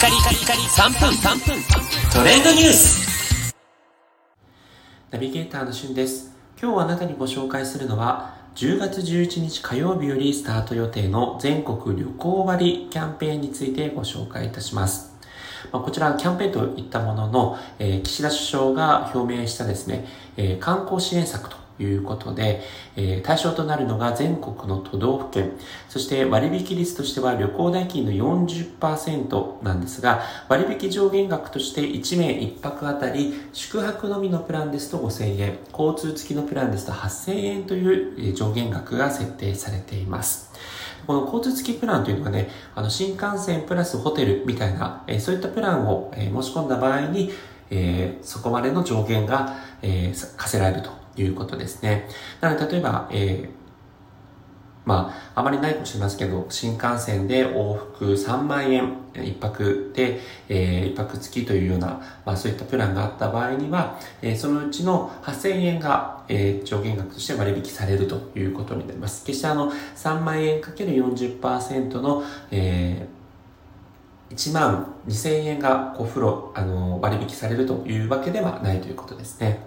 カリカリカリ3分3分トレンドニュースナビゲーターのしゅんです。今日あなたにご紹介するのは、10月11日火曜日よりスタート予定の全国旅行割キャンペーンについてご紹介いたします。まあ、こちらキャンペーンといったものの、えー岸田首相が表明したですね、えー観光支援策ということで、えー対象となるのが全国の都道府県、そして割引率としては旅行代金の40%なんですが、割引上限額として1名1泊あたり宿泊のみのプランですと5000円、交通付きのプランですと8000円という上限額が設定されています。この交通付きプランというのはね、あの新幹線プラスホテルみたいな、えーそういったプランを、えー申し込んだ場合に、えーそこまでの上限が、えー課せられるということですね。なので、例えば、えーまあ、あまりないかもしれませんけど、新幹線で往復3万円、一泊で、えー一泊付きというような、まあそういったプランがあった場合には、えーそのうちの8000円が、えー上限額として割引されるということになります。決してあの、3万円かける40%の、えー1万2000円がこう風呂、あの、割引されるというわけではないということですね。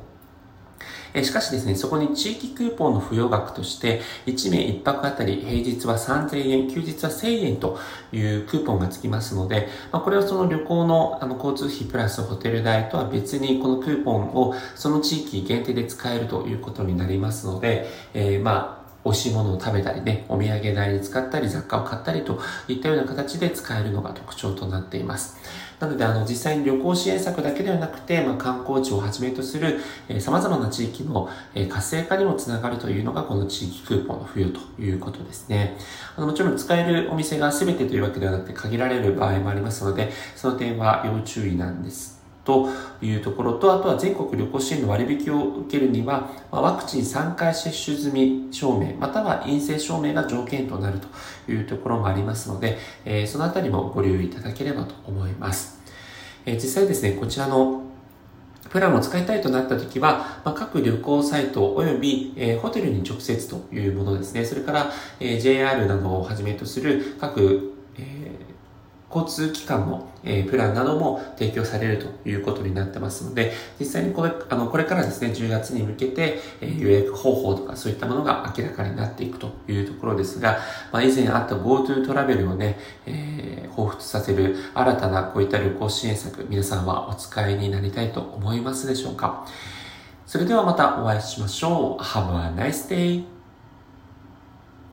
えしかしですね、そこに地域クーポンの付与額として、1名1泊あたり平日は3000円、休日は1000円というクーポンがつきますので、まあ、これをその旅行のあの交通費プラスホテル代とは別にこのクーポンをその地域限定で使えるということになりますので、えーまあ、美味しいものを食べたりね、お土産代に使ったり雑貨を買ったりといったような形で使えるのが特徴となっています。なので、あの、実際に旅行支援策だけではなくて、まあ、観光地をはじめとする、えー様々な地域の、えー活性化にもつながるというのが、この地域クーポンの付与ということですね。あの、もちろん使えるお店が全てというわけではなくて、限られる場合もありますので、その点は要注意なんです。というところと、あとは全国旅行支援の割引を受けるには、まワクチン3回接種済み証明、または陰性証明が条件となるというところもありますので、えそのあたりもご留意いただければと思います。え実際ですね、こちらのプランを使いたいとなったときは、まあ、各旅行サイト及び、えーホテルに直接というものですね。それから、えー JR などをはじめとする各、えー交通機関の、えープランなども提供されるということになってますので、実際にこれあのこれからですね、10月に向けて、えー予約方法とかそういったものが明らかになっていくというところですが、まあ、以前あった GoTo トラベルをね、えー、彷彿させる新たなこういった旅行支援策、皆さんはお使いになりたいと思いますでしょうか？それではまたお会いしましょう。Have a nice day!